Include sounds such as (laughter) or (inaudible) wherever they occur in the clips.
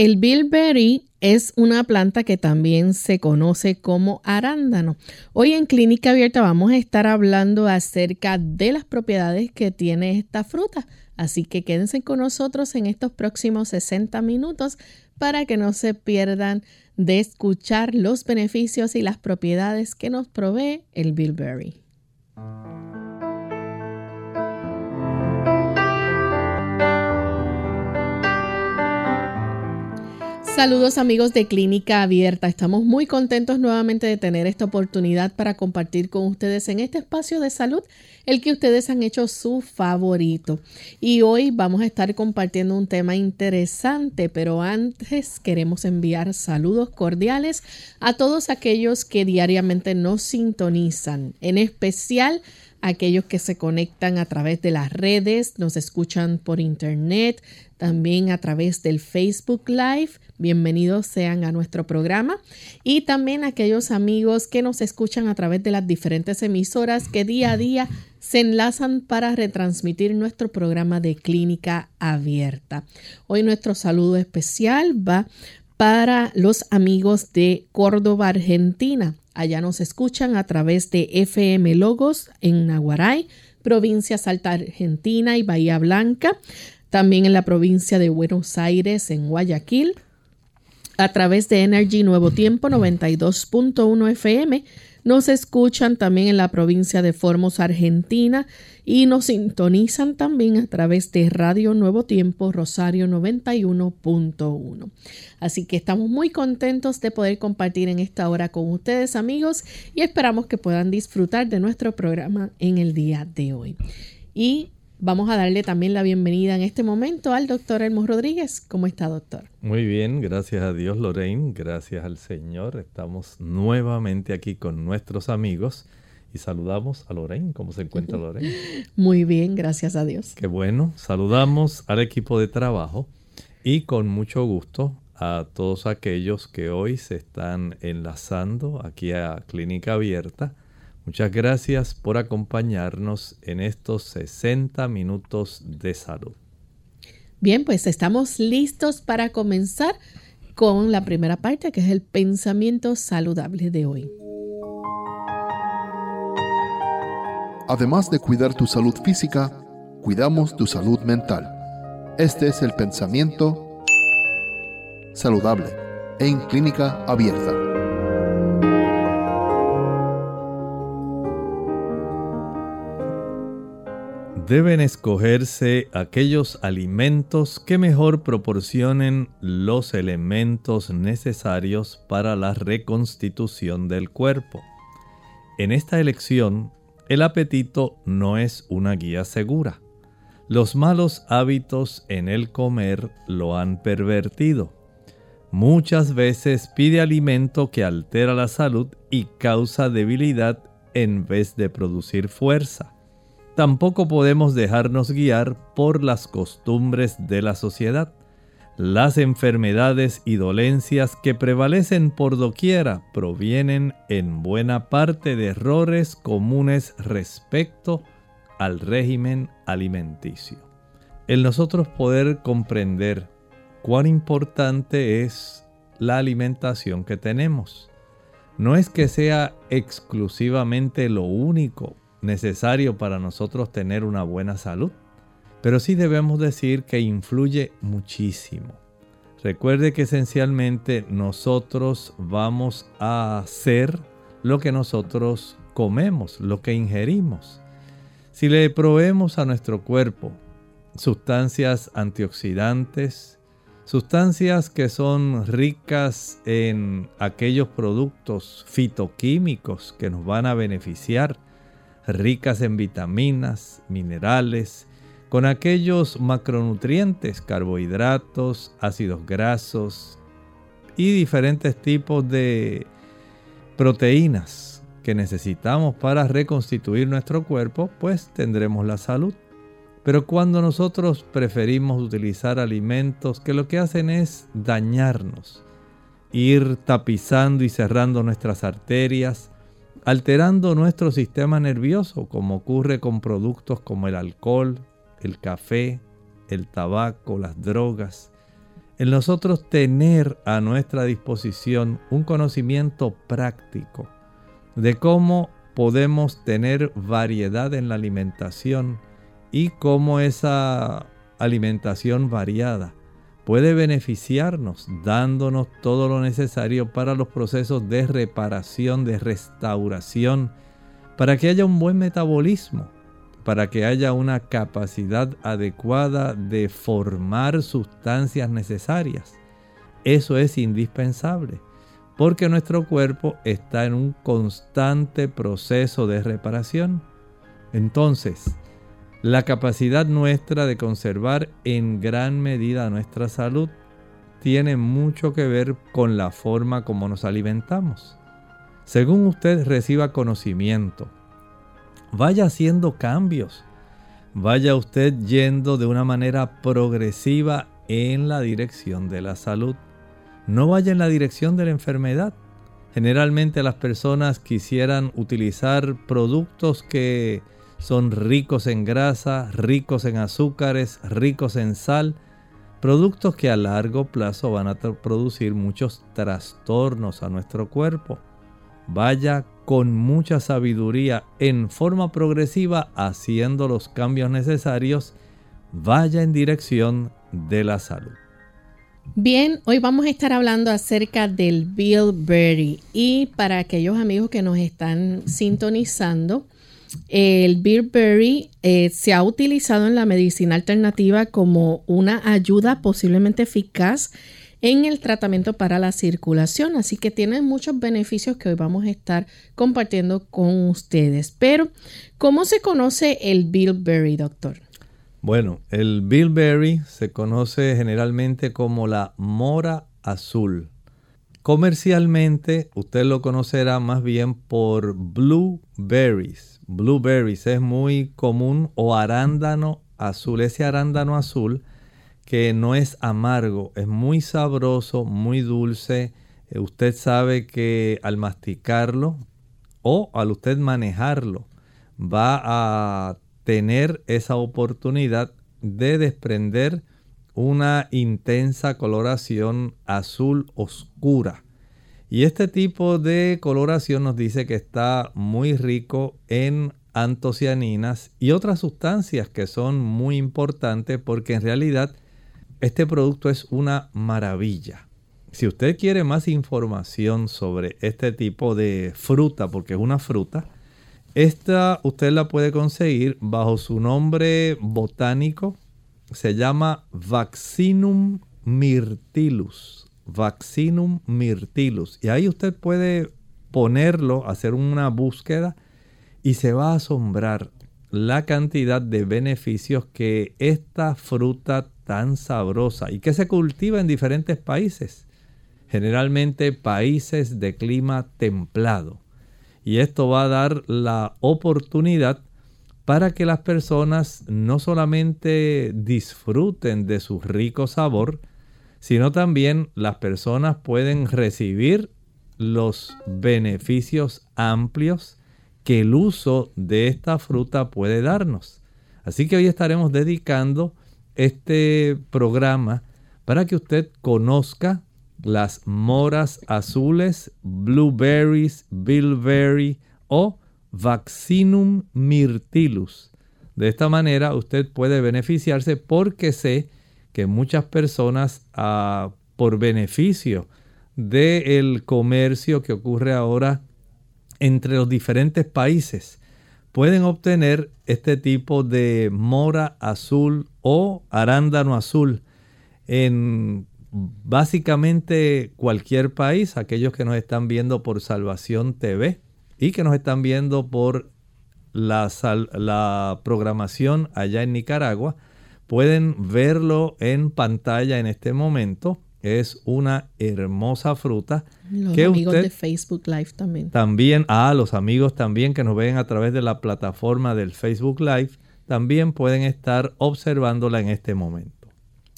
El bilberry es una planta que también se conoce como arándano. Hoy en Clínica Abierta vamos a estar hablando acerca de las propiedades que tiene esta fruta. Así que quédense con nosotros en estos próximos 60 minutos para que no se pierdan de escuchar los beneficios y las propiedades que nos provee el bilberry. Saludos amigos de Clínica Abierta. Estamos muy contentos nuevamente de tener esta oportunidad para compartir con ustedes en este espacio de salud el que ustedes han hecho su favorito. Y hoy vamos a estar compartiendo un tema interesante, pero antes queremos enviar saludos cordiales a todos aquellos que diariamente nos sintonizan, en especial aquellos que se conectan a través de las redes, nos escuchan por internet, también a través del Facebook Live. Bienvenidos sean a nuestro programa y también aquellos amigos que nos escuchan a través de las diferentes emisoras que día a día se enlazan para retransmitir nuestro programa de clínica abierta. Hoy nuestro saludo especial va para los amigos de Córdoba, Argentina. Allá nos escuchan a través de FM Logos en Naguaray, provincia Salta Argentina y Bahía Blanca. También en la provincia de Buenos Aires, en Guayaquil. A través de Energy Nuevo Tiempo 92.1 FM nos escuchan también en la provincia de Formos, Argentina, y nos sintonizan también a través de Radio Nuevo Tiempo Rosario 91.1. Así que estamos muy contentos de poder compartir en esta hora con ustedes amigos y esperamos que puedan disfrutar de nuestro programa en el día de hoy. Y Vamos a darle también la bienvenida en este momento al doctor Elmo Rodríguez. ¿Cómo está, doctor? Muy bien, gracias a Dios, Lorraine, gracias al Señor. Estamos nuevamente aquí con nuestros amigos y saludamos a Lorraine. ¿Cómo se encuentra Lorraine? (laughs) Muy bien, gracias a Dios. Qué bueno. Saludamos al equipo de trabajo y con mucho gusto a todos aquellos que hoy se están enlazando aquí a Clínica Abierta Muchas gracias por acompañarnos en estos 60 minutos de salud. Bien, pues estamos listos para comenzar con la primera parte, que es el pensamiento saludable de hoy. Además de cuidar tu salud física, cuidamos tu salud mental. Este es el pensamiento saludable en clínica abierta. Deben escogerse aquellos alimentos que mejor proporcionen los elementos necesarios para la reconstitución del cuerpo. En esta elección, el apetito no es una guía segura. Los malos hábitos en el comer lo han pervertido. Muchas veces pide alimento que altera la salud y causa debilidad en vez de producir fuerza tampoco podemos dejarnos guiar por las costumbres de la sociedad. Las enfermedades y dolencias que prevalecen por doquiera provienen en buena parte de errores comunes respecto al régimen alimenticio. El nosotros poder comprender cuán importante es la alimentación que tenemos. No es que sea exclusivamente lo único necesario para nosotros tener una buena salud, pero sí debemos decir que influye muchísimo. Recuerde que esencialmente nosotros vamos a hacer lo que nosotros comemos, lo que ingerimos. Si le proveemos a nuestro cuerpo sustancias antioxidantes, sustancias que son ricas en aquellos productos fitoquímicos que nos van a beneficiar, ricas en vitaminas, minerales, con aquellos macronutrientes, carbohidratos, ácidos grasos y diferentes tipos de proteínas que necesitamos para reconstituir nuestro cuerpo, pues tendremos la salud. Pero cuando nosotros preferimos utilizar alimentos que lo que hacen es dañarnos, ir tapizando y cerrando nuestras arterias, alterando nuestro sistema nervioso, como ocurre con productos como el alcohol, el café, el tabaco, las drogas, en nosotros tener a nuestra disposición un conocimiento práctico de cómo podemos tener variedad en la alimentación, y cómo esa alimentación variada puede beneficiarnos dándonos todo lo necesario para los procesos de reparación, de restauración, para que haya un buen metabolismo, para que haya una capacidad adecuada de formar sustancias necesarias. Eso es indispensable, porque nuestro cuerpo está en un constante proceso de reparación. Entonces, la capacidad nuestra de conservar en gran medida nuestra salud tiene mucho que ver con la forma como nos alimentamos. Según usted reciba conocimiento, vaya haciendo cambios. Vaya usted yendo de una manera progresiva en la dirección de la salud. No vaya en la dirección de la enfermedad. Generalmente las personas quisieran utilizar productos que son ricos en grasa, ricos en azúcares, ricos en sal, productos que a largo plazo van a producir muchos trastornos a nuestro cuerpo. Vaya con mucha sabiduría en forma progresiva haciendo los cambios necesarios, vaya en dirección de la salud. Bien, hoy vamos a estar hablando acerca del bilberry y para aquellos amigos que nos están sintonizando, el bilberry eh, se ha utilizado en la medicina alternativa como una ayuda posiblemente eficaz en el tratamiento para la circulación, así que tiene muchos beneficios que hoy vamos a estar compartiendo con ustedes. Pero, ¿cómo se conoce el bilberry, doctor? Bueno, el bilberry se conoce generalmente como la mora azul. Comercialmente, usted lo conocerá más bien por blueberries blueberries es muy común o arándano azul. Ese arándano azul que no es amargo, es muy sabroso, muy dulce. Eh, usted sabe que al masticarlo o al usted manejarlo va a tener esa oportunidad de desprender una intensa coloración azul oscura. Y este tipo de coloración nos dice que está muy rico en antocianinas y otras sustancias que son muy importantes porque en realidad este producto es una maravilla. Si usted quiere más información sobre este tipo de fruta, porque es una fruta, esta usted la puede conseguir bajo su nombre botánico. Se llama Vaccinum myrtillus. Vaccinum myrtillus. Y ahí usted puede ponerlo, hacer una búsqueda y se va a asombrar la cantidad de beneficios que esta fruta tan sabrosa y que se cultiva en diferentes países, generalmente países de clima templado. Y esto va a dar la oportunidad para que las personas no solamente disfruten de su rico sabor, sino también las personas pueden recibir los beneficios amplios que el uso de esta fruta puede darnos. Así que hoy estaremos dedicando este programa para que usted conozca las moras azules, blueberries, bilberry o vaccinum myrtillus. De esta manera usted puede beneficiarse porque sé que muchas personas ah, por beneficio del comercio que ocurre ahora entre los diferentes países pueden obtener este tipo de mora azul o arándano azul en básicamente cualquier país, aquellos que nos están viendo por Salvación TV y que nos están viendo por la, la programación allá en Nicaragua, pueden verlo en pantalla en este momento. Es una hermosa fruta. Los amigos de Facebook Live también. También, a los amigos también que nos ven a través de la plataforma del Facebook Live, también pueden estar observándola en este momento.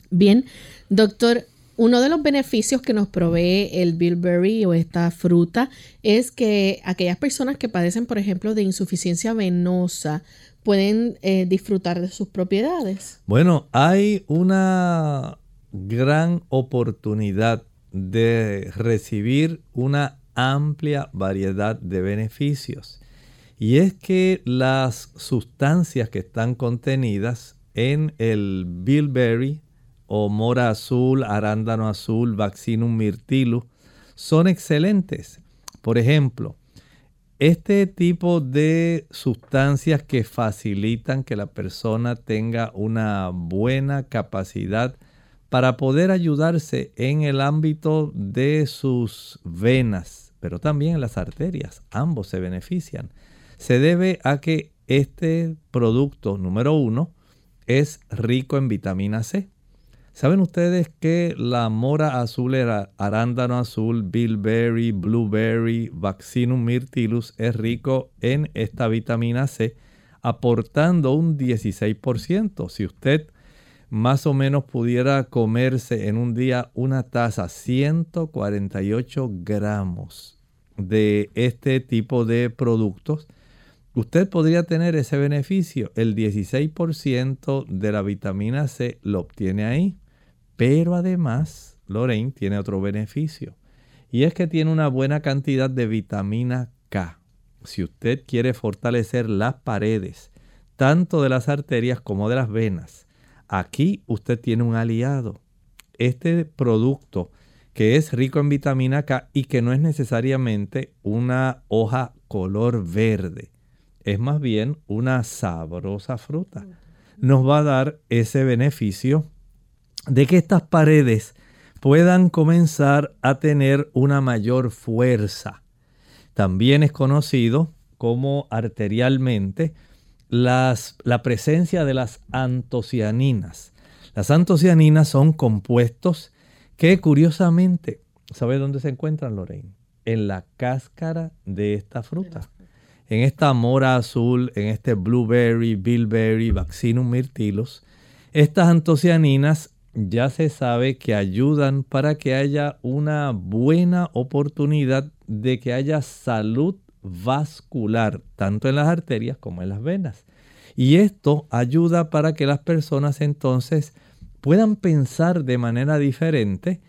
Bien, doctor, uno de los beneficios que nos provee el bilberry o esta fruta es que aquellas personas que padecen, por ejemplo, de insuficiencia venosa pueden eh, disfrutar de sus propiedades. Bueno, hay una gran oportunidad de recibir una amplia variedad de beneficios. Y es que las sustancias que están contenidas en el bilberry o mora azul, arándano azul, vaccinum myrtilus, son excelentes. Por ejemplo, este tipo de sustancias que facilitan que la persona tenga una buena capacidad para poder ayudarse en el ámbito de sus venas, pero también en las arterias, ambos se benefician. Se debe a que este producto número uno es rico en vitamina C. ¿Saben ustedes que la mora azul, arándano azul, bilberry, blueberry, vaccinum myrtillus es rico en esta vitamina C, aportando un 16%? Si usted más o menos pudiera comerse en un día una taza, 148 gramos de este tipo de productos, usted podría tener ese beneficio. El 16% de la vitamina C lo obtiene ahí. Pero además, Lorraine tiene otro beneficio. Y es que tiene una buena cantidad de vitamina K. Si usted quiere fortalecer las paredes, tanto de las arterias como de las venas, aquí usted tiene un aliado. Este producto que es rico en vitamina K y que no es necesariamente una hoja color verde, es más bien una sabrosa fruta. Nos va a dar ese beneficio de que estas paredes puedan comenzar a tener una mayor fuerza. También es conocido como arterialmente las, la presencia de las antocianinas. Las antocianinas son compuestos que curiosamente, ¿sabe dónde se encuentran, Lorraine? En la cáscara de esta fruta. En esta mora azul, en este blueberry, bilberry, vaccinum myrtillus, estas antocianinas ya se sabe que ayudan para que haya una buena oportunidad de que haya salud vascular, tanto en las arterias como en las venas. Y esto ayuda para que las personas entonces puedan pensar de manera diferente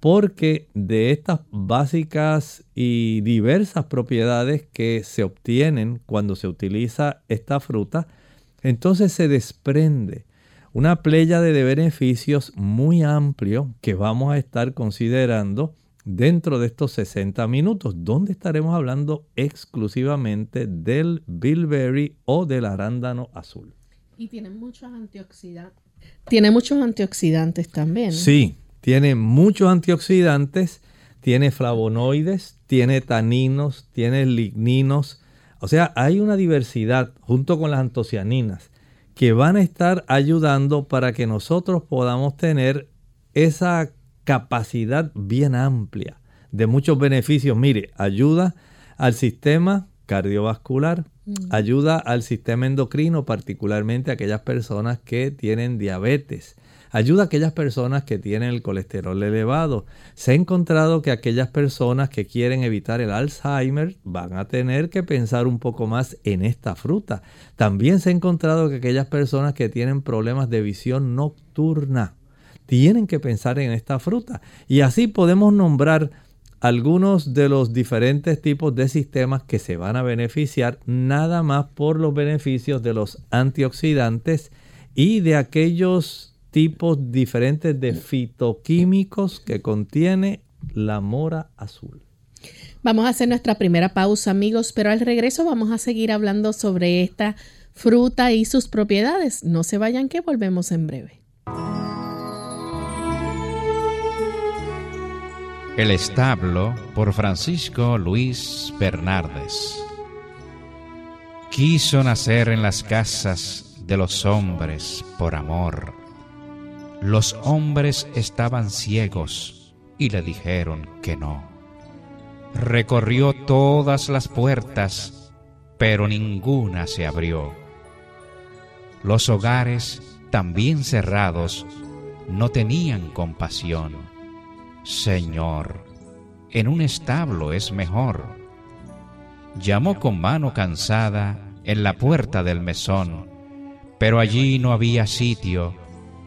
porque de estas básicas y diversas propiedades que se obtienen cuando se utiliza esta fruta, entonces se desprende una playa de beneficios muy amplio que vamos a estar considerando dentro de estos 60 minutos, donde estaremos hablando exclusivamente del bilberry o del arándano azul. Y tiene muchos antioxidantes. Tiene muchos antioxidantes también. Sí, tiene muchos antioxidantes, tiene flavonoides, tiene taninos, tiene ligninos. O sea, hay una diversidad junto con las antocianinas que van a estar ayudando para que nosotros podamos tener esa capacidad bien amplia de muchos beneficios. Mire, ayuda al sistema cardiovascular, mm. ayuda al sistema endocrino, particularmente a aquellas personas que tienen diabetes, ayuda a aquellas personas que tienen el colesterol elevado. Se ha encontrado que aquellas personas que quieren evitar el Alzheimer van a tener que pensar un poco más en esta fruta. También se ha encontrado que aquellas personas que tienen problemas de visión nocturna tienen que pensar en esta fruta. Y así podemos nombrar algunos de los diferentes tipos de sistemas que se van a beneficiar nada más por los beneficios de los antioxidantes y de aquellos tipos diferentes de fitoquímicos que contiene la mora azul. Vamos a hacer nuestra primera pausa, amigos, pero al regreso vamos a seguir hablando sobre esta fruta y sus propiedades. No se vayan que volvemos en breve. El establo por Francisco Luis Bernardes. quiso nacer en las casas de los hombres por amor. Los hombres estaban ciegos y le dijeron que no. Recorrió todas las puertas, pero ninguna se abrió. Los hogares, también cerrados, no tenían compasión. Señor, en un establo es mejor. Llamó con mano cansada en la puerta del mesón, pero allí no había sitio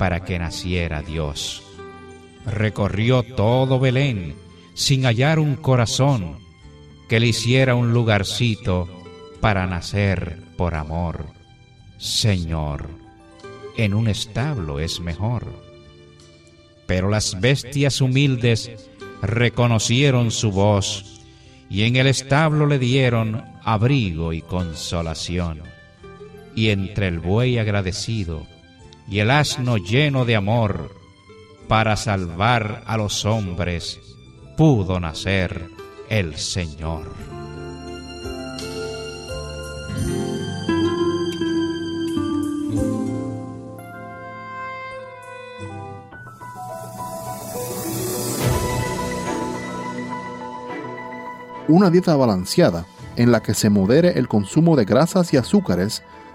para que naciera Dios. Recorrió todo Belén sin hallar un corazón que le hiciera un lugarcito para nacer por amor. Señor, en un establo es mejor. Pero las bestias humildes reconocieron su voz y en el establo le dieron abrigo y consolación. Y entre el buey agradecido y el asno lleno de amor, para salvar a los hombres, pudo nacer el Señor. Una dieta balanceada en la que se modere el consumo de grasas y azúcares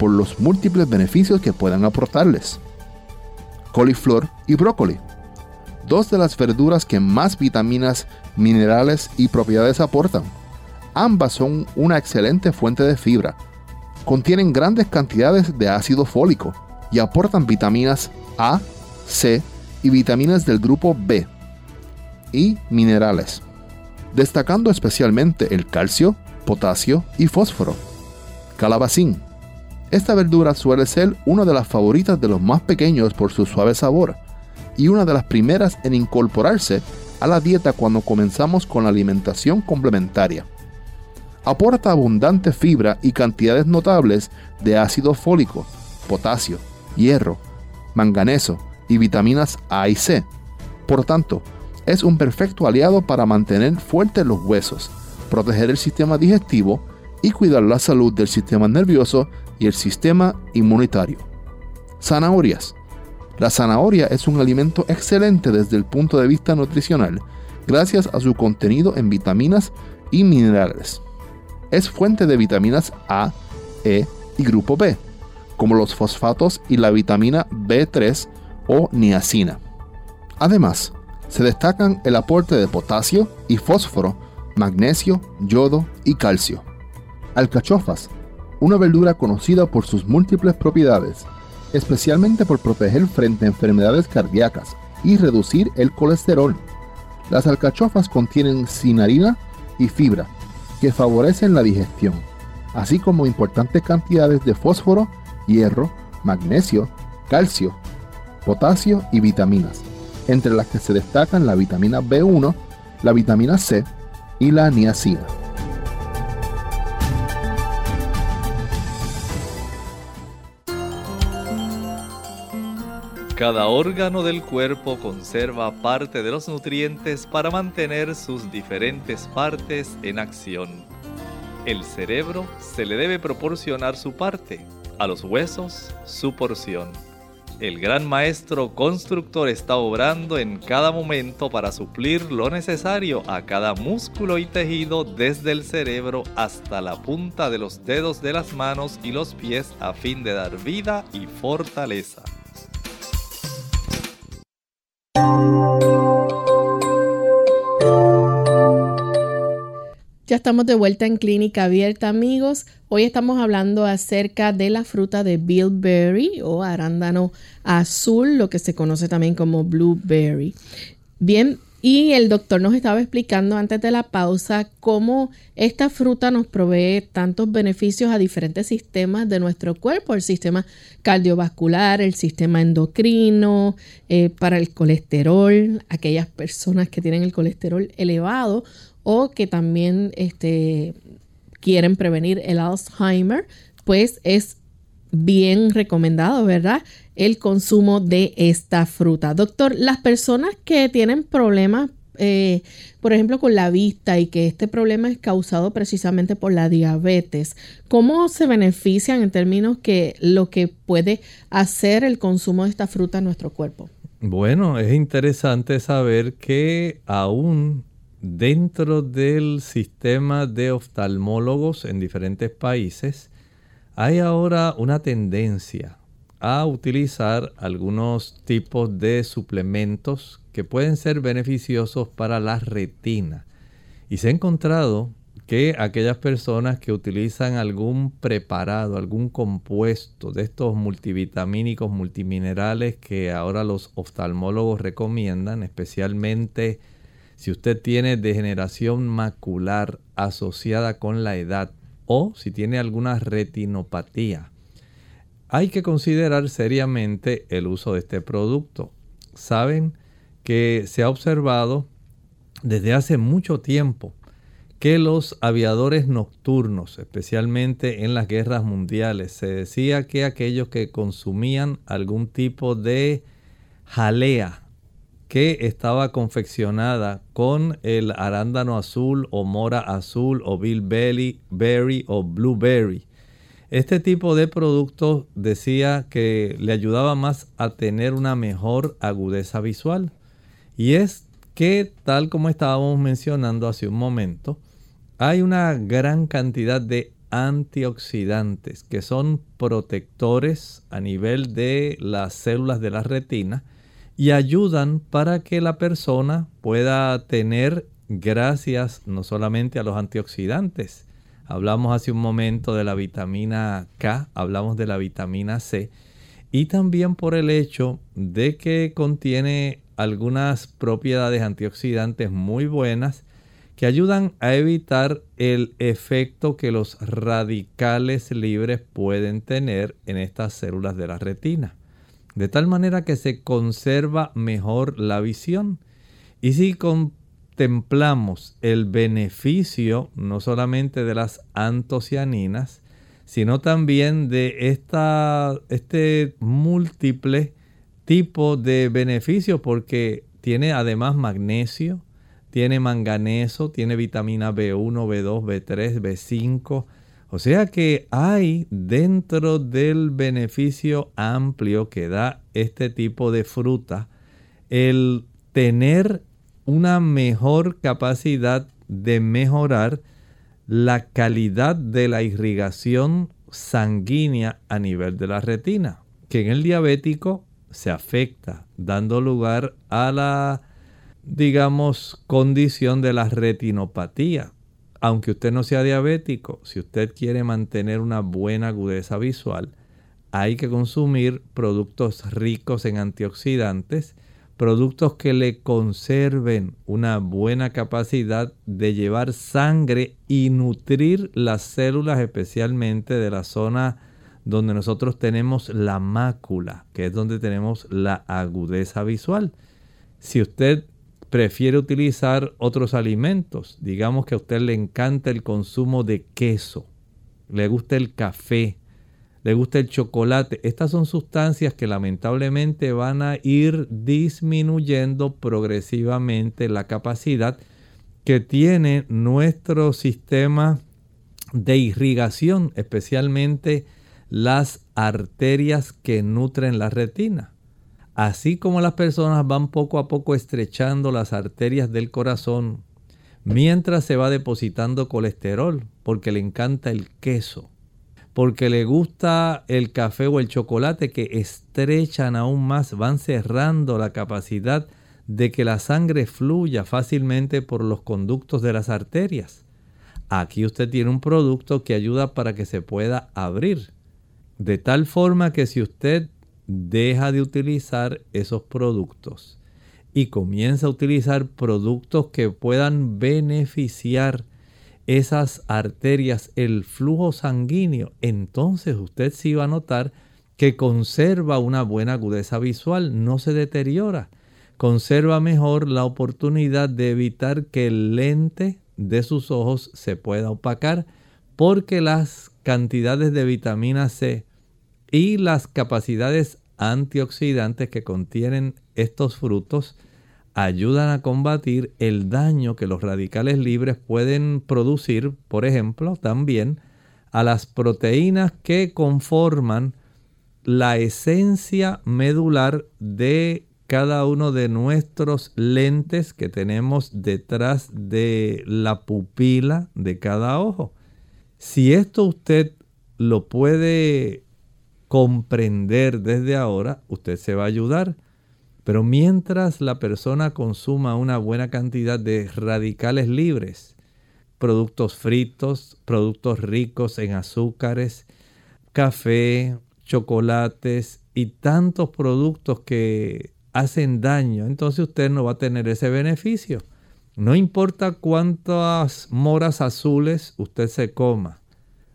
por los múltiples beneficios que puedan aportarles. Coliflor y brócoli. Dos de las verduras que más vitaminas, minerales y propiedades aportan. Ambas son una excelente fuente de fibra. Contienen grandes cantidades de ácido fólico y aportan vitaminas A, C y vitaminas del grupo B y minerales destacando especialmente el calcio, potasio y fósforo. Calabacín. Esta verdura suele ser una de las favoritas de los más pequeños por su suave sabor y una de las primeras en incorporarse a la dieta cuando comenzamos con la alimentación complementaria. Aporta abundante fibra y cantidades notables de ácido fólico, potasio, hierro, manganeso y vitaminas A y C. Por tanto, es un perfecto aliado para mantener fuertes los huesos, proteger el sistema digestivo y cuidar la salud del sistema nervioso y el sistema inmunitario. Zanahorias. La zanahoria es un alimento excelente desde el punto de vista nutricional, gracias a su contenido en vitaminas y minerales. Es fuente de vitaminas A, E y grupo B, como los fosfatos y la vitamina B3 o niacina. Además, se destacan el aporte de potasio y fósforo, magnesio, yodo y calcio. Alcachofas, una verdura conocida por sus múltiples propiedades, especialmente por proteger frente a enfermedades cardíacas y reducir el colesterol. Las alcachofas contienen cinarina y fibra, que favorecen la digestión, así como importantes cantidades de fósforo, hierro, magnesio, calcio, potasio y vitaminas entre las que se destacan la vitamina B1, la vitamina C y la niacina. Cada órgano del cuerpo conserva parte de los nutrientes para mantener sus diferentes partes en acción. El cerebro se le debe proporcionar su parte, a los huesos su porción el gran maestro constructor está obrando en cada momento para suplir lo necesario a cada músculo y tejido desde el cerebro hasta la punta de los dedos de las manos y los pies a fin de dar vida y fortaleza. Ya estamos de vuelta en Clínica Abierta, amigos. Hoy estamos hablando acerca de la fruta de bilberry o arándano azul, lo que se conoce también como blueberry. Bien, Y el doctor nos estaba explicando antes de la pausa cómo esta fruta nos provee tantos beneficios a diferentes sistemas de nuestro cuerpo, el sistema cardiovascular, el sistema endocrino, eh, para el colesterol, aquellas personas que tienen el colesterol elevado o que también este, quieren prevenir el Alzheimer, pues es bien recomendado, ¿verdad? El consumo de esta fruta. Doctor, las personas que tienen problemas, eh, por ejemplo, con la vista y que este problema es causado precisamente por la diabetes, ¿cómo se benefician en términos que lo que puede hacer el consumo de esta fruta en nuestro cuerpo? Bueno, es interesante saber que aún dentro del sistema de oftalmólogos en diferentes países, hay ahora una tendencia a utilizar algunos tipos de suplementos que pueden ser beneficiosos para la retina. Y se ha encontrado que aquellas personas que utilizan algún preparado, algún compuesto de estos multivitamínicos, multiminerales que ahora los oftalmólogos recomiendan, especialmente si usted tiene degeneración macular asociada con la edad, o si tiene alguna retinopatía. Hay que considerar seriamente el uso de este producto. Saben que se ha observado desde hace mucho tiempo que los aviadores nocturnos, especialmente en las guerras mundiales, se decía que aquellos que consumían algún tipo de jalea que estaba confeccionada con el arándano azul o mora azul o bilberry berry o blueberry. Este tipo de productos decía que le ayudaba más a tener una mejor agudeza visual. Y es que, tal como estábamos mencionando hace un momento, hay una gran cantidad de antioxidantes que son protectores a nivel de las células de la retina y ayudan para que la persona pueda tener, gracias no solamente a los antioxidantes, hablamos hace un momento de la vitamina K, hablamos de la vitamina C, y también por el hecho de que contiene algunas propiedades antioxidantes muy buenas que ayudan a evitar el efecto que los radicales libres pueden tener en estas células de la retina de tal manera que se conserva mejor la visión. Y si contemplamos el beneficio no solamente de las antocianinas, sino también de esta, este múltiple tipo de beneficios porque tiene además magnesio, tiene manganeso, tiene vitamina B1, B2, B3, B5, o sea que hay dentro del beneficio amplio que da este tipo de fruta el tener una mejor capacidad de mejorar la calidad de la irrigación sanguínea a nivel de la retina, que en el diabético se afecta, dando lugar a la, digamos, condición de la retinopatía. Aunque usted no sea diabético, si usted quiere mantener una buena agudeza visual, hay que consumir productos ricos en antioxidantes, productos que le conserven una buena capacidad de llevar sangre y nutrir las células especialmente de la zona donde nosotros tenemos la mácula, que es donde tenemos la agudeza visual. Si usted prefiere utilizar otros alimentos. Digamos que a usted le encanta el consumo de queso, le gusta el café, le gusta el chocolate. Estas son sustancias que lamentablemente van a ir disminuyendo progresivamente la capacidad que tiene nuestro sistema de irrigación, especialmente las arterias que nutren la retina. Así como las personas van poco a poco estrechando las arterias del corazón, mientras se va depositando colesterol, porque le encanta el queso, porque le gusta el café o el chocolate que estrechan aún más, van cerrando la capacidad de que la sangre fluya fácilmente por los conductos de las arterias. Aquí usted tiene un producto que ayuda para que se pueda abrir. De tal forma que si usted deja de utilizar esos productos y comienza a utilizar productos que puedan beneficiar esas arterias, el flujo sanguíneo, entonces usted sí va a notar que conserva una buena agudeza visual, no se deteriora, conserva mejor la oportunidad de evitar que el lente de sus ojos se pueda opacar, porque las cantidades de vitamina C y las capacidades antioxidantes que contienen estos frutos ayudan a combatir el daño que los radicales libres pueden producir, por ejemplo, también a las proteínas que conforman la esencia medular de cada uno de nuestros lentes que tenemos detrás de la pupila de cada ojo. Si esto usted lo puede comprender desde ahora, usted se va a ayudar. Pero mientras la persona consuma una buena cantidad de radicales libres, productos fritos, productos ricos en azúcares, café, chocolates y tantos productos que hacen daño, entonces usted no va a tener ese beneficio. No importa cuántas moras azules usted se coma.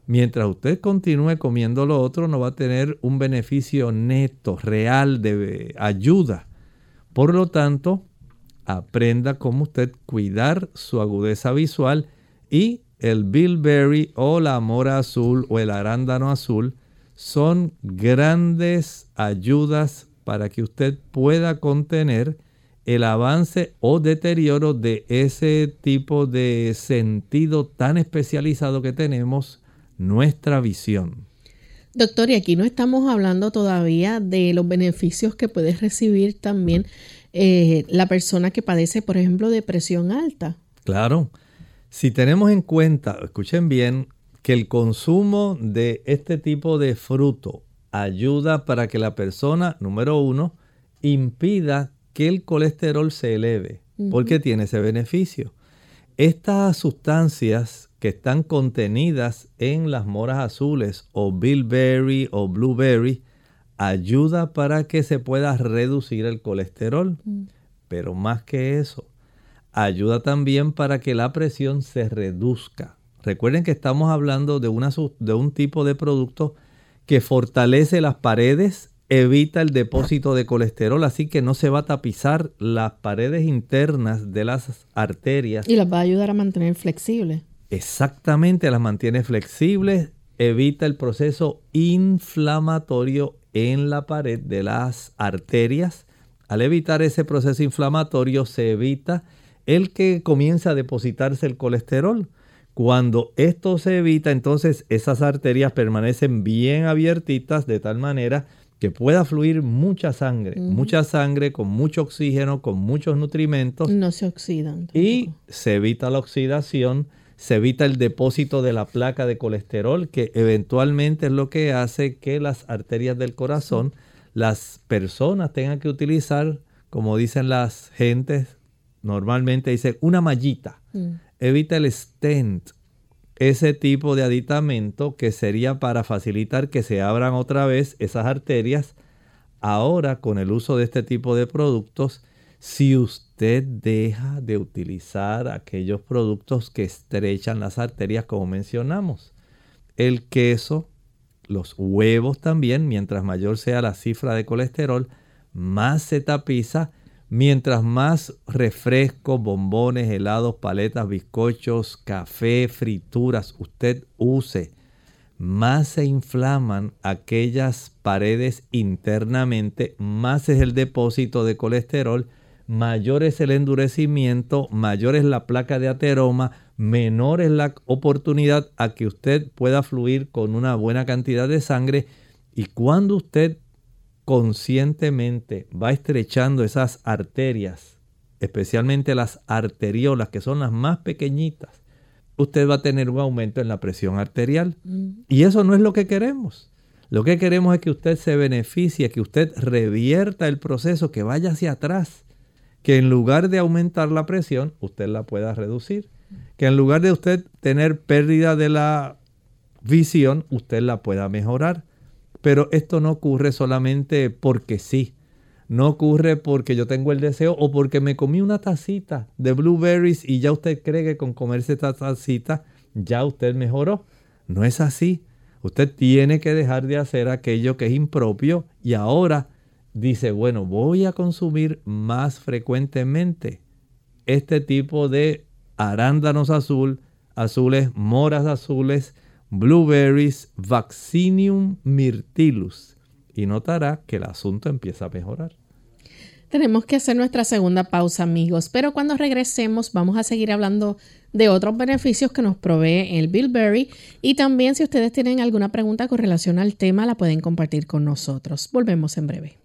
Mientras usted continúe comiendo lo otro, no va a tener un beneficio neto, real, de ayuda por lo tanto, aprenda cómo usted cuidar su agudeza visual y el bilberry o la mora azul o el arándano azul son grandes ayudas para que usted pueda contener el avance o deterioro de ese tipo de sentido tan especializado que tenemos, nuestra visión. Doctor, y aquí no estamos hablando todavía de los beneficios que puede recibir también eh, la persona que padece, por ejemplo, de presión alta. Claro. Si tenemos en cuenta, escuchen bien, que el consumo de este tipo de fruto ayuda para que la persona, número uno, impida que el colesterol se eleve, porque tiene ese beneficio. Estas sustancias que están contenidas en las moras azules o bilberry o blueberry ayuda para que se pueda reducir el colesterol. Mm. Pero más que eso, ayuda también para que la presión se reduzca. Recuerden que estamos hablando de, una, de un tipo de producto que fortalece las paredes, evita el depósito de colesterol, así que no se va a tapizar las paredes internas de las arterias. Y las va a ayudar a mantener flexibles. Exactamente, las mantiene flexibles, evita el proceso inflamatorio en la pared de las arterias. Al evitar ese proceso inflamatorio se evita el que comienza a depositarse el colesterol. Cuando esto se evita, entonces esas arterias permanecen bien abiertitas de tal manera que pueda fluir mucha sangre, mucha sangre con mucho oxígeno, con muchos nutrimentos. No se oxidan. Y se evita la oxidación se evita el depósito de la placa de colesterol, que eventualmente es lo que hace que las arterias del corazón, las personas tengan que utilizar, como dicen las gentes, normalmente dicen una mallita. Mm. Evita el stent, ese tipo de aditamento que sería para facilitar que se abran otra vez esas arterias. Ahora, con el uso de este tipo de productos, si usted deja de utilizar aquellos productos que estrechan las arterias como mencionamos. El queso, los huevos también, mientras mayor sea la cifra de colesterol, más se tapiza, mientras más refrescos, bombones, helados, paletas, bizcochos, café, frituras usted use, más se inflaman aquellas paredes internamente, más es el depósito de colesterol, mayor es el endurecimiento, mayor es la placa de ateroma, menor es la oportunidad a que usted pueda fluir con una buena cantidad de sangre y cuando usted conscientemente va estrechando esas arterias, especialmente las arteriolas que son las más pequeñitas, usted va a tener un aumento en la presión arterial. Mm. Y eso no es lo que queremos. Lo que queremos es que usted se beneficie, que usted revierta el proceso, que vaya hacia atrás que en lugar de aumentar la presión, usted la pueda reducir. Que en lugar de usted tener pérdida de la visión, usted la pueda mejorar. Pero esto no ocurre solamente porque sí. no ocurre porque yo tengo el deseo o porque me comí una tacita de blueberries y ya usted cree que con comerse esta tacita ya usted mejoró. No es así. Usted tiene que dejar de hacer aquello que es impropio y ahora dice, bueno, voy a consumir más frecuentemente este tipo de arándanos azul, azules, moras azules, blueberries, vaccinium myrtillus. Y notará que el asunto empieza a mejorar. Tenemos que hacer nuestra segunda pausa, amigos, pero cuando regresemos vamos a seguir hablando de otros beneficios que nos provee el Bilberry y también si ustedes tienen alguna pregunta con relación al tema la pueden compartir con nosotros. Volvemos en breve.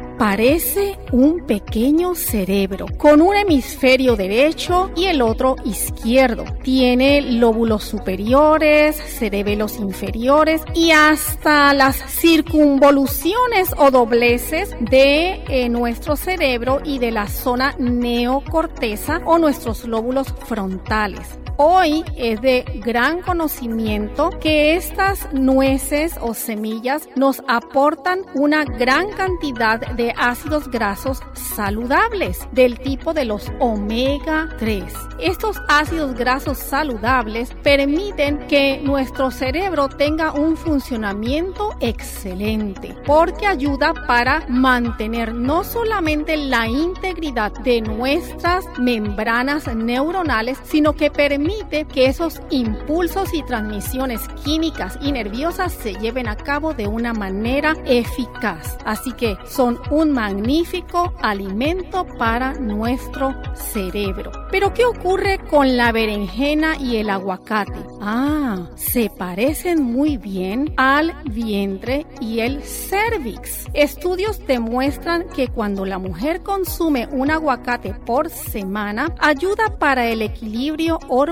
parece un pequeño cerebro con un hemisferio derecho y el otro izquierdo. Tiene lóbulos superiores, cerebelos inferiores y hasta las circunvoluciones o dobleces de eh, nuestro cerebro y de la zona neocorteza o nuestros lóbulos frontales. Hoy es de gran conocimiento que estas nueces o semillas nos aportan una gran cantidad de ácidos grasos saludables del tipo de los omega 3. Estos ácidos grasos saludables permiten que nuestro cerebro tenga un funcionamiento excelente porque ayuda para mantener no solamente la integridad de nuestras membranas neuronales, sino que permite que esos impulsos y transmisiones químicas y nerviosas se lleven a cabo de una manera eficaz. Así que son un magnífico alimento para nuestro cerebro. Pero ¿qué ocurre con la berenjena y el aguacate? Ah, se parecen muy bien al vientre y el cervix. Estudios demuestran que cuando la mujer consume un aguacate por semana, ayuda para el equilibrio hormonal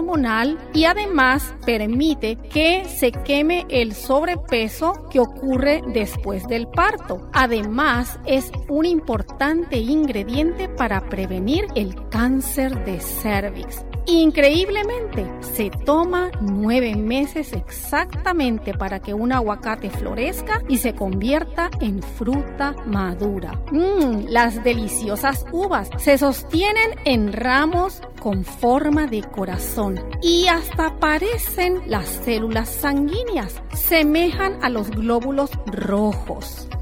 y además permite que se queme el sobrepeso que ocurre después del parto. Además es un importante ingrediente para prevenir el cáncer de cervix. Increíblemente, se toma nueve meses exactamente para que un aguacate florezca y se convierta en fruta madura. Mmm, las deliciosas uvas se sostienen en ramos con forma de corazón y hasta parecen las células sanguíneas, semejan a los glóbulos rojos.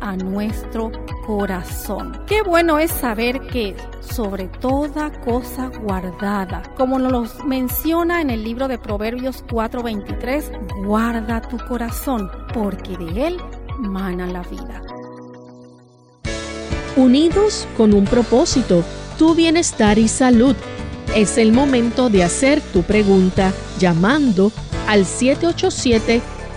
a nuestro corazón. Qué bueno es saber que sobre toda cosa guardada, como nos menciona en el libro de Proverbios 4:23, guarda tu corazón, porque de él mana la vida. Unidos con un propósito, tu bienestar y salud. Es el momento de hacer tu pregunta llamando al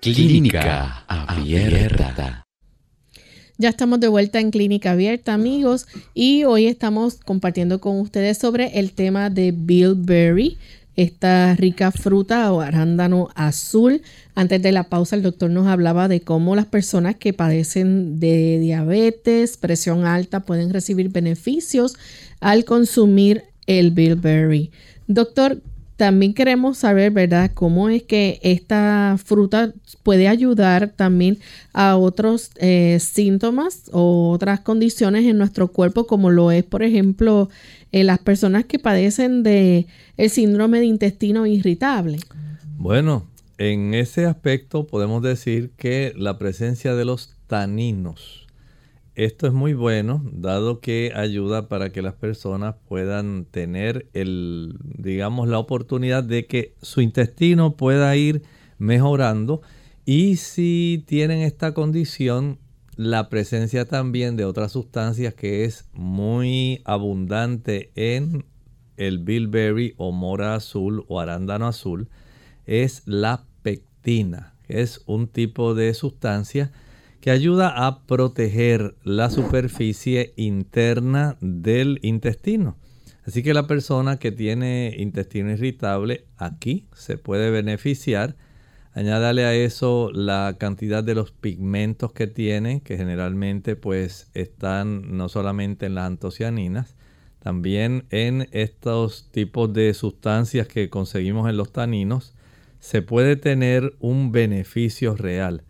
Clínica Abierta. Ya estamos de vuelta en Clínica Abierta, amigos, y hoy estamos compartiendo con ustedes sobre el tema de bilberry, esta rica fruta o arándano azul. Antes de la pausa, el doctor nos hablaba de cómo las personas que padecen de diabetes, presión alta, pueden recibir beneficios al consumir el bilberry. Doctor, también queremos saber, ¿verdad?, cómo es que esta fruta puede ayudar también a otros eh, síntomas o otras condiciones en nuestro cuerpo, como lo es, por ejemplo, en las personas que padecen de el síndrome de intestino irritable. Bueno, en ese aspecto podemos decir que la presencia de los taninos esto es muy bueno, dado que ayuda para que las personas puedan tener el, digamos, la oportunidad de que su intestino pueda ir mejorando. Y si tienen esta condición, la presencia también de otras sustancias que es muy abundante en el bilberry o mora azul o arándano azul es la pectina, que es un tipo de sustancia que ayuda a proteger la superficie interna del intestino. Así que la persona que tiene intestino irritable aquí se puede beneficiar. Añádale a eso la cantidad de los pigmentos que tiene, que generalmente pues están no solamente en las antocianinas, también en estos tipos de sustancias que conseguimos en los taninos, se puede tener un beneficio real.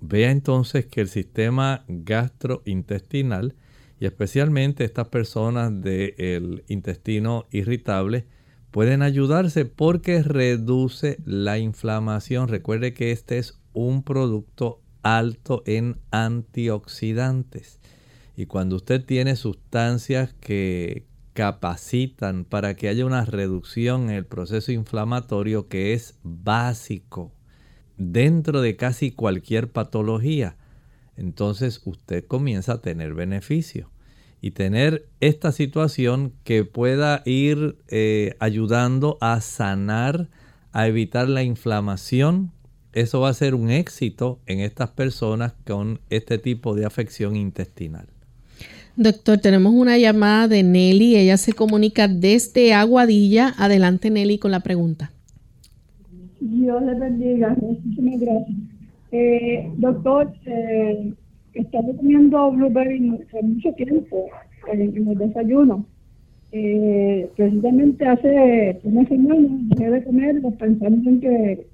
Vea entonces que el sistema gastrointestinal y especialmente estas personas del intestino irritable pueden ayudarse porque reduce la inflamación. Recuerde que este es un producto alto en antioxidantes. Y cuando usted tiene sustancias que capacitan para que haya una reducción en el proceso inflamatorio que es básico dentro de casi cualquier patología, entonces usted comienza a tener beneficio. Y tener esta situación que pueda ir eh, ayudando a sanar, a evitar la inflamación, eso va a ser un éxito en estas personas con este tipo de afección intestinal. Doctor, tenemos una llamada de Nelly. Ella se comunica desde Aguadilla. Adelante, Nelly, con la pregunta. Dios le bendiga, muchísimas gracias. Eh, doctor, eh, estaba comiendo blueberry hace mucho tiempo en, el desayuno. Eh, precisamente hace una semana dejé de comerlo pensando en que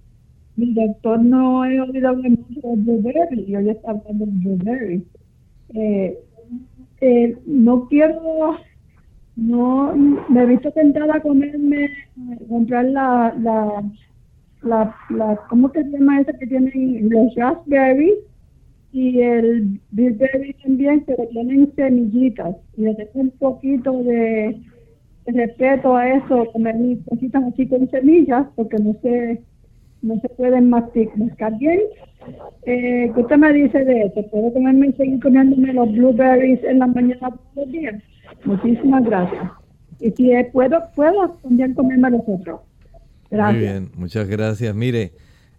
mi doctor no he oído hablar mucho de blueberry y hoy está hablando de blueberry. Eh, eh, no quiero, no, me he visto tentada a comerme, comprar la, la la, la, ¿cómo se llama esa que tienen los raspberries? Y el bilberry también, pero tienen semillitas. Y le tengo un poquito de, respeto a eso, comer cositas así con semillas, porque no sé no se pueden mascar bien. Eh, ¿Qué usted me dice de eso? ¿Puedo comerme, seguir comiéndome los blueberries en la mañana todos los días? Muchísimas gracias. Y si puedo, puedo también comerme los otros. Gracias. Muy bien, muchas gracias. Mire,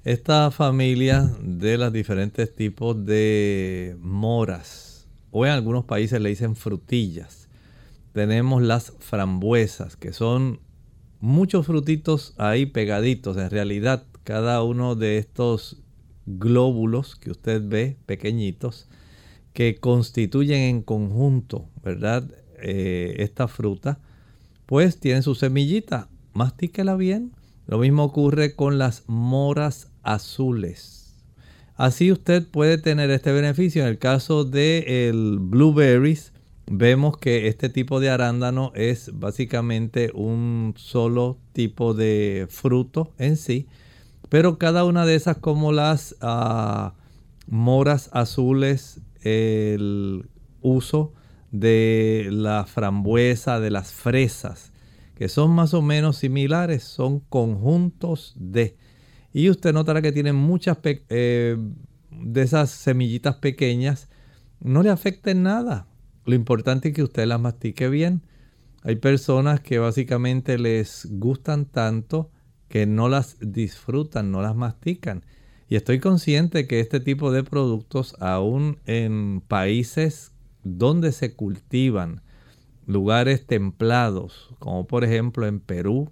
esta familia de los diferentes tipos de moras, o en algunos países le dicen frutillas, tenemos las frambuesas, que son muchos frutitos ahí pegaditos. En realidad, cada uno de estos glóbulos que usted ve, pequeñitos, que constituyen en conjunto, ¿verdad? Eh, esta fruta, pues tiene su semillita. Mastíquela bien. Lo mismo ocurre con las moras azules. Así usted puede tener este beneficio. En el caso de el blueberries, vemos que este tipo de arándano es básicamente un solo tipo de fruto en sí, pero cada una de esas como las ah, moras azules, el uso de la frambuesa, de las fresas, que son más o menos similares, son conjuntos de. Y usted notará que tienen muchas eh, de esas semillitas pequeñas, no le afecten nada. Lo importante es que usted las mastique bien. Hay personas que básicamente les gustan tanto que no las disfrutan, no las mastican. Y estoy consciente que este tipo de productos, aún en países donde se cultivan, lugares templados, como por ejemplo en Perú,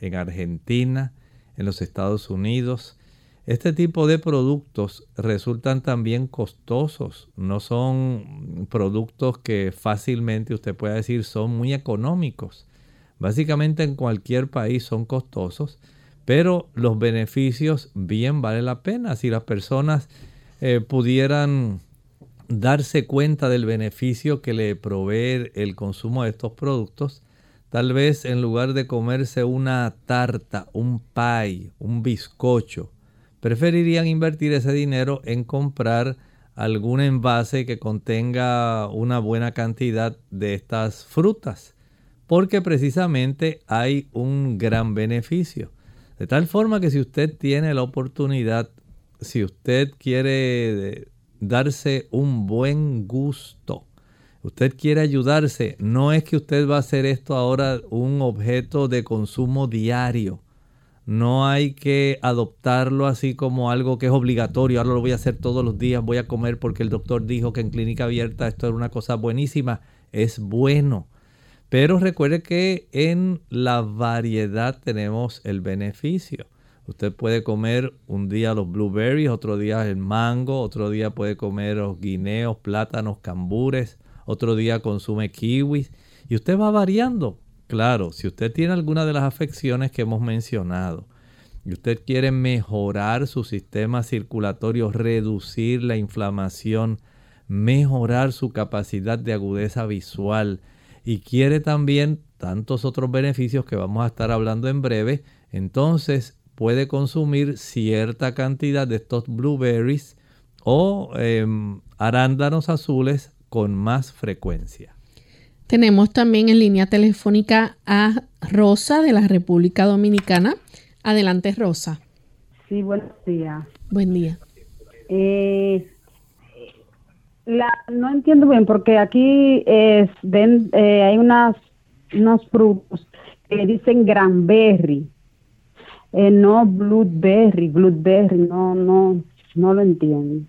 en Argentina, en los Estados Unidos, este tipo de productos resultan también costosos, no son productos que fácilmente usted pueda decir son muy económicos. Básicamente en cualquier país son costosos, pero los beneficios bien vale la pena. Si las personas eh, pudieran darse cuenta del beneficio que le provee el consumo de estos productos, tal vez en lugar de comerse una tarta, un pie, un bizcocho, preferirían invertir ese dinero en comprar algún envase que contenga una buena cantidad de estas frutas, porque precisamente hay un gran beneficio. De tal forma que si usted tiene la oportunidad, si usted quiere darse un buen gusto, usted quiere ayudarse, no es que usted va a hacer esto ahora un objeto de consumo diario no hay que adoptarlo así como algo que es obligatorio. Ahora lo voy a hacer todos los días, voy a comer porque el doctor dijo que en clínica abierta esto era una cosa buenísima. Es bueno. Pero recuerde que en la variedad tenemos el beneficio. Usted puede comer un día los blueberries, otro día el mango, otro día puede comer los guineos, plátanos, cambures, otro día consume kiwis y usted va variando. Claro, si usted tiene alguna de las afecciones que hemos mencionado y usted quiere mejorar su sistema circulatorio, reducir la inflamación, mejorar su capacidad de agudeza visual y quiere también tantos otros beneficios que vamos a estar hablando en breve, entonces puede consumir cierta cantidad de estos blueberries o em, arándanos azules con más frecuencia. Tenemos también en línea telefónica a Rosa de la República Dominicana. Adelante, Rosa. Sí, buenos días. Buen día. Eh, no entiendo bien porque aquí es, ven, eh, hay unas, unos frutos que dicen granberry, eh, no blueberry, blueberry, no, no, no lo entiendo.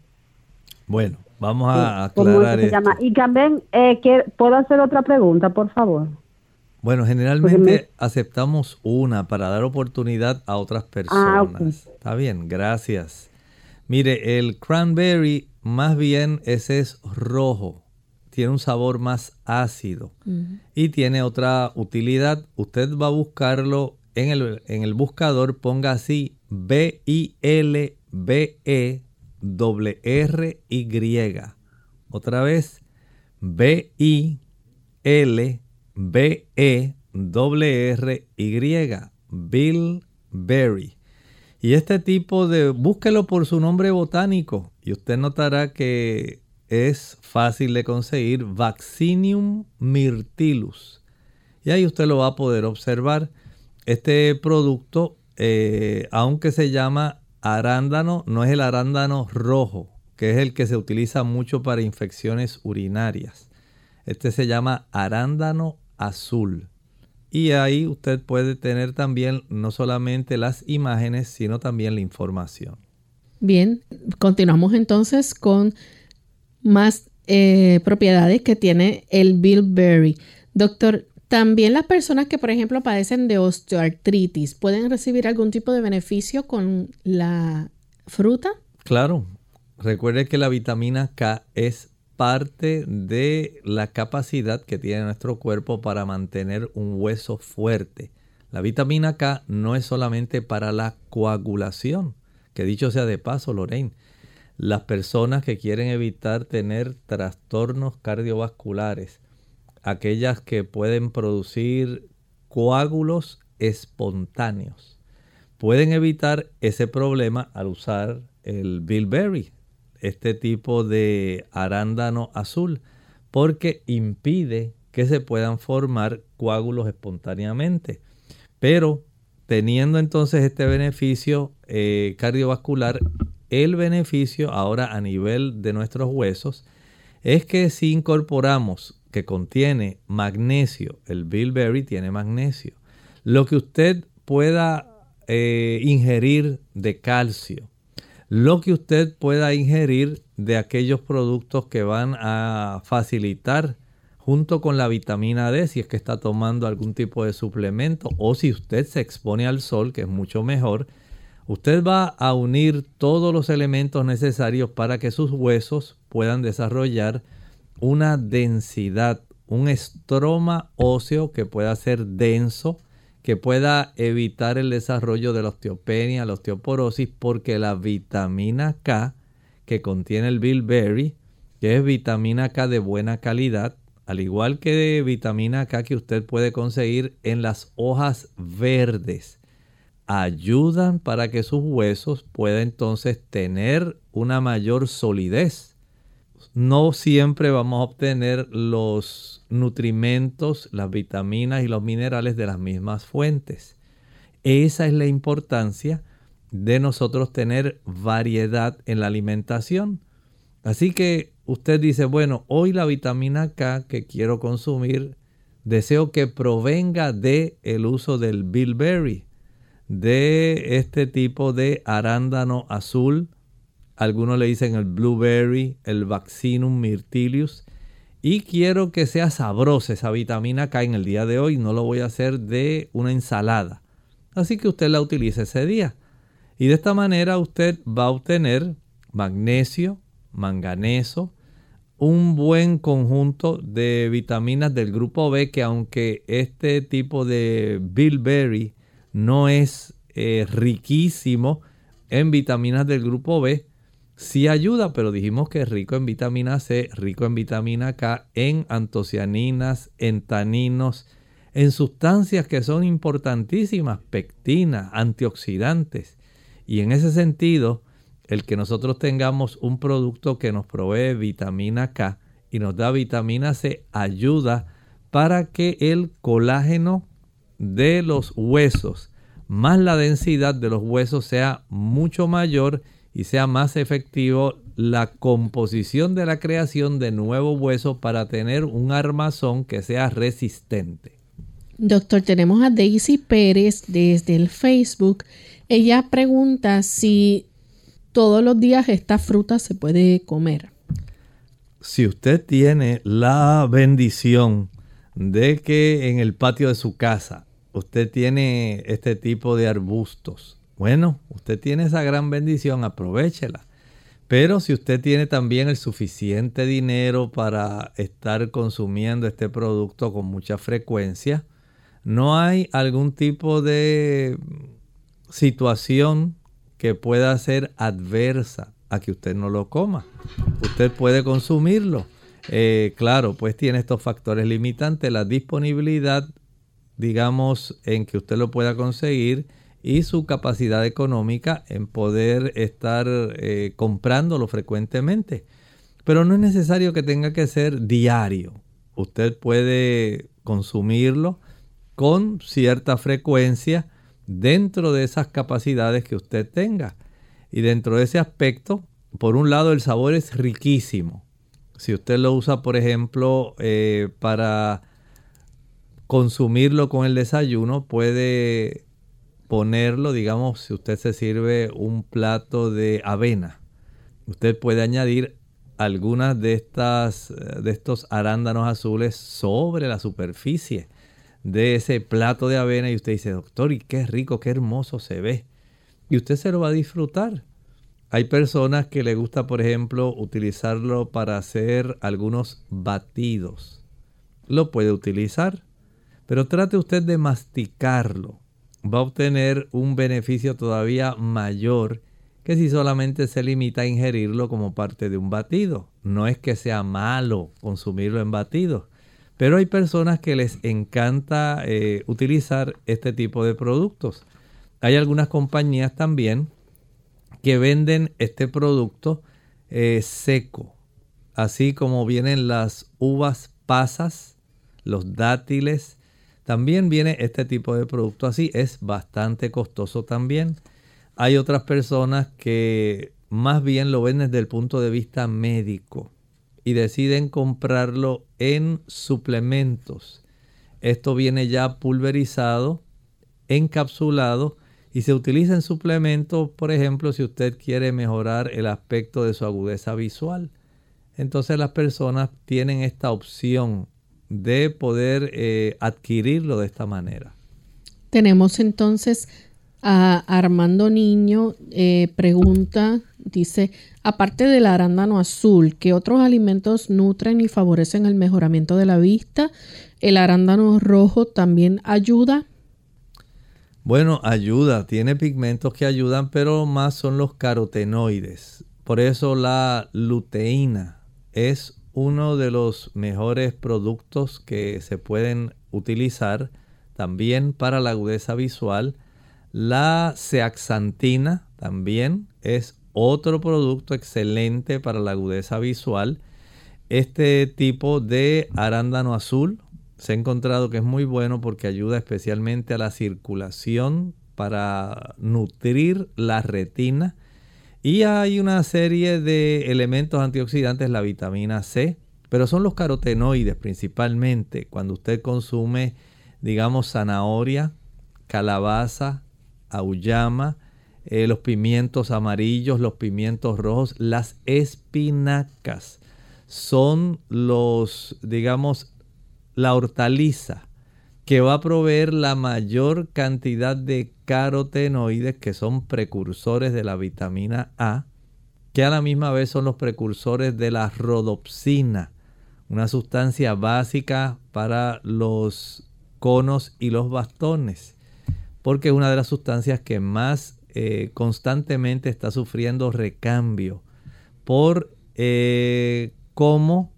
Bueno, Vamos a aclarar esto. Y también, eh, ¿puedo hacer otra pregunta, por favor? Bueno, generalmente aceptamos una para dar oportunidad a otras ah, personas. Está bien, gracias. Mire, el cranberry más bien ese es rojo. Tiene un sabor más ácido y tiene otra utilidad. Usted va a buscarlo en el, en el buscador, ponga así B-I-L-B-E doble R Y. Otra vez B I L B doble R Y. Bill Berry. Y este tipo de búsquelo por su nombre botánico y usted notará que es fácil de conseguir Vaccinium myrtillus. Y ahí usted lo va a poder observar. Este producto, eh, aunque se llama arándano no es el arándano rojo, que es el que se utiliza mucho para infecciones urinarias. Este se llama arándano azul. Y ahí usted puede tener también no solamente las imágenes, sino también la información. Bien, continuamos entonces con más eh, propiedades que tiene el bilberry. Doctor, también las personas que, por ejemplo, padecen de osteoartritis, ¿pueden recibir algún tipo de beneficio con la fruta? Claro. Recuerde que la vitamina K es parte de la capacidad que tiene nuestro cuerpo para mantener un hueso fuerte. La vitamina K no es solamente para la coagulación, que dicho sea de paso, Lorraine, las personas que quieren evitar tener trastornos cardiovasculares, aquellas que pueden producir coágulos espontáneos, pueden evitar ese problema al usar el bilberry, este tipo de arándano azul porque impide que se puedan formar coágulos espontáneamente. Pero teniendo entonces este beneficio eh, cardiovascular, el beneficio ahora a nivel de nuestros huesos es que si incorporamos que contiene magnesio, el bilberry tiene magnesio, lo que usted pueda eh, ingerir de calcio, lo que usted pueda ingerir de aquellos productos que van a facilitar junto con la vitamina D si es que está tomando algún tipo de suplemento o si usted se expone al sol, que es mucho mejor, usted va a unir todos los elementos necesarios para que sus huesos puedan desarrollar una densidad, un estroma óseo que pueda ser denso, que pueda evitar el desarrollo de la osteopenia, la osteoporosis, porque la vitamina K que contiene el bilberry, que es vitamina K de buena calidad, al igual que de vitamina K que usted puede conseguir en las hojas verdes, ayudan para que sus huesos puedan entonces tener una mayor solidez no siempre vamos a obtener los nutrimentos, las vitaminas y los minerales de las mismas fuentes. Esa es la importancia de nosotros tener variedad en la alimentación. Así que usted dice, bueno, hoy la vitamina K que quiero consumir, deseo que provenga de el uso del bilberry, de este tipo de arándano azul algunos le dicen el blueberry, el vaccinum myrtilius. Y quiero que sea sabrosa esa vitamina K en el día de hoy. No lo voy a hacer de una ensalada. Así que usted la utilice ese día. Y de esta manera usted va a obtener magnesio, manganeso, un buen conjunto de vitaminas del grupo B que aunque este tipo de bilberry no es eh, riquísimo en vitaminas del grupo B, sí ayuda, pero dijimos que es rico en vitamina C, rico en vitamina K, en antocianinas, en taninos, en sustancias que son importantísimas, pectina, antioxidantes. Y en ese sentido, el que nosotros tengamos un producto que nos provee vitamina K y nos da vitamina C ayuda para que el colágeno de los huesos más la densidad de los huesos sea mucho mayor y sea más efectivo la composición de la creación de nuevo hueso para tener un armazón que sea resistente. Doctor, tenemos a Daisy Pérez desde el Facebook. Ella pregunta si todos los días esta fruta se puede comer. Si usted tiene la bendición de que en el patio de su casa usted tiene este tipo de arbustos bueno, usted tiene esa gran bendición, aprovechela. Pero si usted tiene también el suficiente dinero para estar consumiendo este producto con mucha frecuencia, no hay algún tipo de situación que pueda ser adversa a que usted no lo coma. Usted puede consumirlo. Eh, claro, pues tiene estos factores limitantes, la disponibilidad, digamos, en que usted lo pueda conseguir y su capacidad económica en poder estar eh, comprándolo frecuentemente. Pero no es necesario que tenga que ser diario. Usted puede consumirlo con cierta frecuencia dentro de esas capacidades que usted tenga. Y dentro de ese aspecto, por un lado el sabor es riquísimo. Si usted lo usa, por ejemplo, eh, para consumirlo con el desayuno, puede ponerlo, digamos, si usted se sirve un plato de avena, usted puede añadir algunas de estas de estos arándanos azules sobre la superficie de ese plato de avena y usted dice, "Doctor, y qué rico, qué hermoso se ve." Y usted se lo va a disfrutar. Hay personas que le gusta, por ejemplo, utilizarlo para hacer algunos batidos. Lo puede utilizar, pero trate usted de masticarlo. Va a obtener un beneficio todavía mayor que si solamente se limita a ingerirlo como parte de un batido. No es que sea malo consumirlo en batido, pero hay personas que les encanta eh, utilizar este tipo de productos. Hay algunas compañías también que venden este producto eh, seco, así como vienen las uvas pasas, los dátiles. También viene este tipo de producto así, es bastante costoso también. Hay otras personas que más bien lo ven desde el punto de vista médico y deciden comprarlo en suplementos. Esto viene ya pulverizado, encapsulado y se utiliza en suplementos, por ejemplo, si usted quiere mejorar el aspecto de su agudeza visual. Entonces las personas tienen esta opción de poder eh, adquirirlo de esta manera. Tenemos entonces a Armando Niño eh, pregunta, dice, aparte del arándano azul, ¿qué otros alimentos nutren y favorecen el mejoramiento de la vista? ¿El arándano rojo también ayuda? Bueno, ayuda, tiene pigmentos que ayudan, pero más son los carotenoides. Por eso la luteína es uno de los mejores productos que se pueden utilizar también para la agudeza visual la zeaxantina también es otro producto excelente para la agudeza visual. Este tipo de arándano azul se ha encontrado que es muy bueno porque ayuda especialmente a la circulación para nutrir la retina. Y hay una serie de elementos antioxidantes, la vitamina C, pero son los carotenoides principalmente. Cuando usted consume, digamos, zanahoria, calabaza, auyama, eh, los pimientos amarillos, los pimientos rojos, las espinacas. Son los, digamos, la hortaliza que va a proveer la mayor cantidad de carotenoides que son precursores de la vitamina A, que a la misma vez son los precursores de la rodopsina, una sustancia básica para los conos y los bastones porque es una de las sustancias que más eh, constantemente está sufriendo recambio por eh, cómo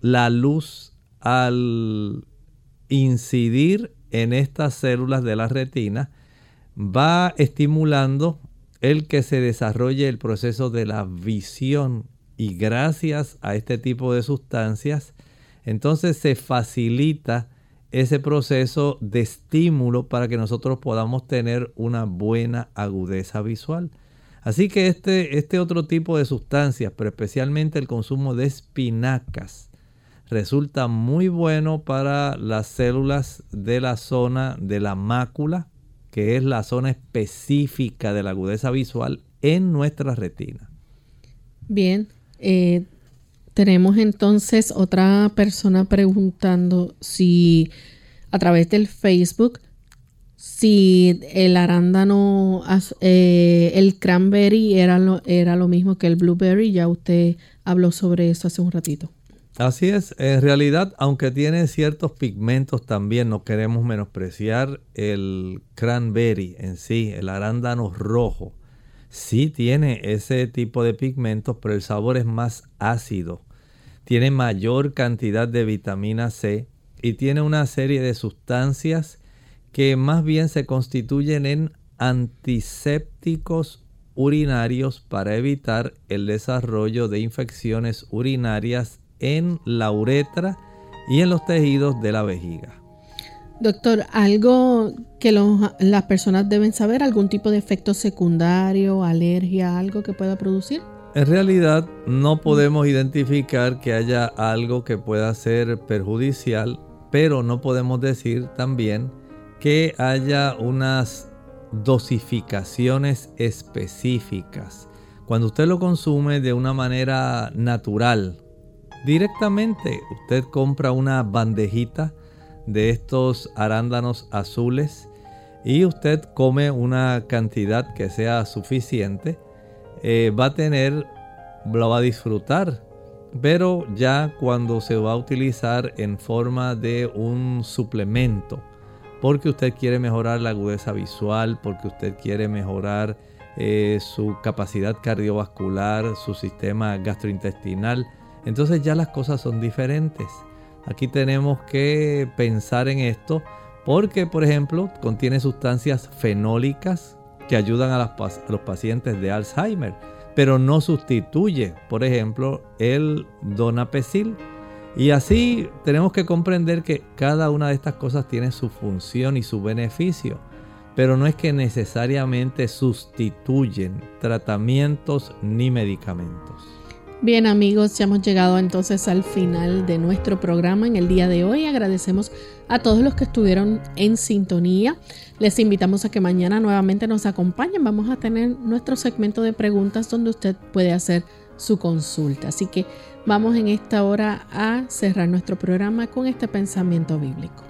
la luz al incidir en estas células de la retina va estimulando el que se desarrolle el proceso de la visión y gracias a este tipo de sustancias entonces se facilita ese proceso de estímulo para que nosotros podamos tener una buena agudeza visual. Así que este, este otro tipo de sustancias, pero especialmente el consumo de espinacas, resulta muy bueno para las células de la zona de la mácula, que es la zona específica de la agudeza visual en nuestra retina. Bien, eh, tenemos entonces otra persona preguntando si a través del Facebook si el arándano, eh, el cranberry era lo, era lo mismo que el blueberry. Ya usted habló sobre eso hace un ratito. Así es, en realidad, aunque tiene ciertos pigmentos también, no queremos menospreciar el cranberry en sí, el arándano rojo sí tiene ese tipo de pigmentos, pero el sabor es más ácido. Tiene mayor cantidad de vitamina C y tiene una serie de sustancias que más bien se constituyen en antisépticos urinarios para evitar el desarrollo de infecciones urinarias en la uretra y en los tejidos de la vejiga. Doctor, ¿algo que las personas deben saber? ¿Algún tipo de efecto secundario, alergia, algo que pueda producir? En realidad no podemos identificar que haya algo que pueda ser perjudicial, pero no podemos decir también que haya unas dosificaciones específicas. Cuando usted lo consume de una manera natural, directamente usted compra una bandejita de estos arándanos azules y usted come una cantidad que sea suficiente, eh, va a tener, lo va a disfrutar. Pero ya cuando se va a utilizar en forma de un suplemento, porque usted quiere mejorar la agudeza visual, porque usted quiere mejorar eh, su capacidad cardiovascular, su sistema gastrointestinal, entonces ya las cosas son diferentes. Aquí tenemos que pensar en esto porque, por ejemplo, contiene sustancias fenólicas que ayudan a, los pacientes de Alzheimer, pero no sustituye, por ejemplo, el donapecil. Y así tenemos que comprender que cada una de estas cosas tiene su función y su beneficio, pero no es que necesariamente sustituyen tratamientos ni medicamentos. Bien amigos, ya hemos llegado entonces al final de nuestro programa en el día de hoy. Agradecemos a todos los que estuvieron en sintonía. Les invitamos a que mañana nuevamente nos acompañen. Vamos a tener nuestro segmento de preguntas donde usted puede hacer su consulta. Así que vamos en esta hora a cerrar nuestro programa con este pensamiento bíblico.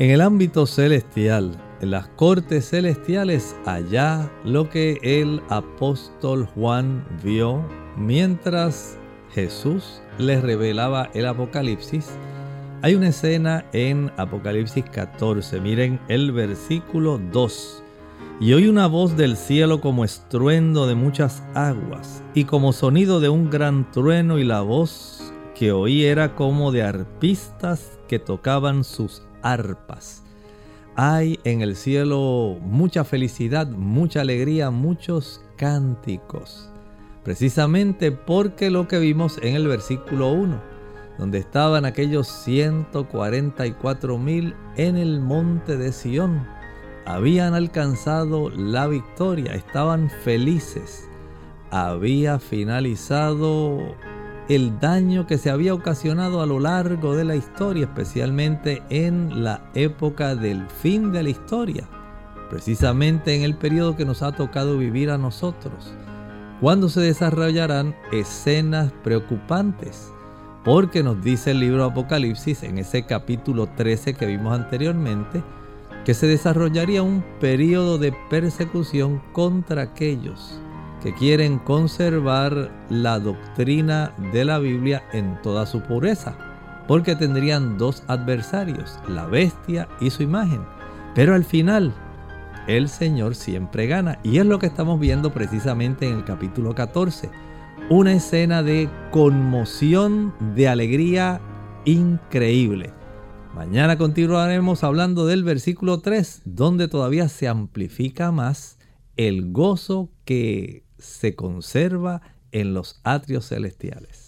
En el ámbito celestial, en las cortes celestiales, allá lo que el apóstol Juan vio mientras Jesús les revelaba el Apocalipsis, hay una escena en Apocalipsis 14, miren el versículo 2. Y oí una voz del cielo como estruendo de muchas aguas y como sonido de un gran trueno y la voz que oí era como de arpistas que tocaban sus arpas. Hay en el cielo mucha felicidad, mucha alegría, muchos cánticos precisamente porque lo que vimos en el versículo 1, donde estaban aquellos 144 mil en el monte de Sión, habían alcanzado la victoria, estaban felices, había finalizado el daño que se había ocasionado a lo largo de la historia, especialmente en la época del fin de la historia, precisamente en el periodo que nos ha tocado vivir a nosotros cuando se desarrollarán escenas preocupantes. Porque nos dice el libro Apocalipsis en ese capítulo 13 que vimos anteriormente, que se desarrollaría un periodo de persecución contra aquellos que quieren conservar la doctrina de la Biblia en toda su pureza, porque tendrían dos adversarios, la bestia y su imagen. Pero al final el Señor siempre gana. Y es lo que estamos viendo precisamente en el capítulo 14. Una escena de conmoción, de alegría increíble. Mañana continuaremos hablando del versículo 3, donde todavía se amplifica más el gozo que se conserva en los atrios celestiales.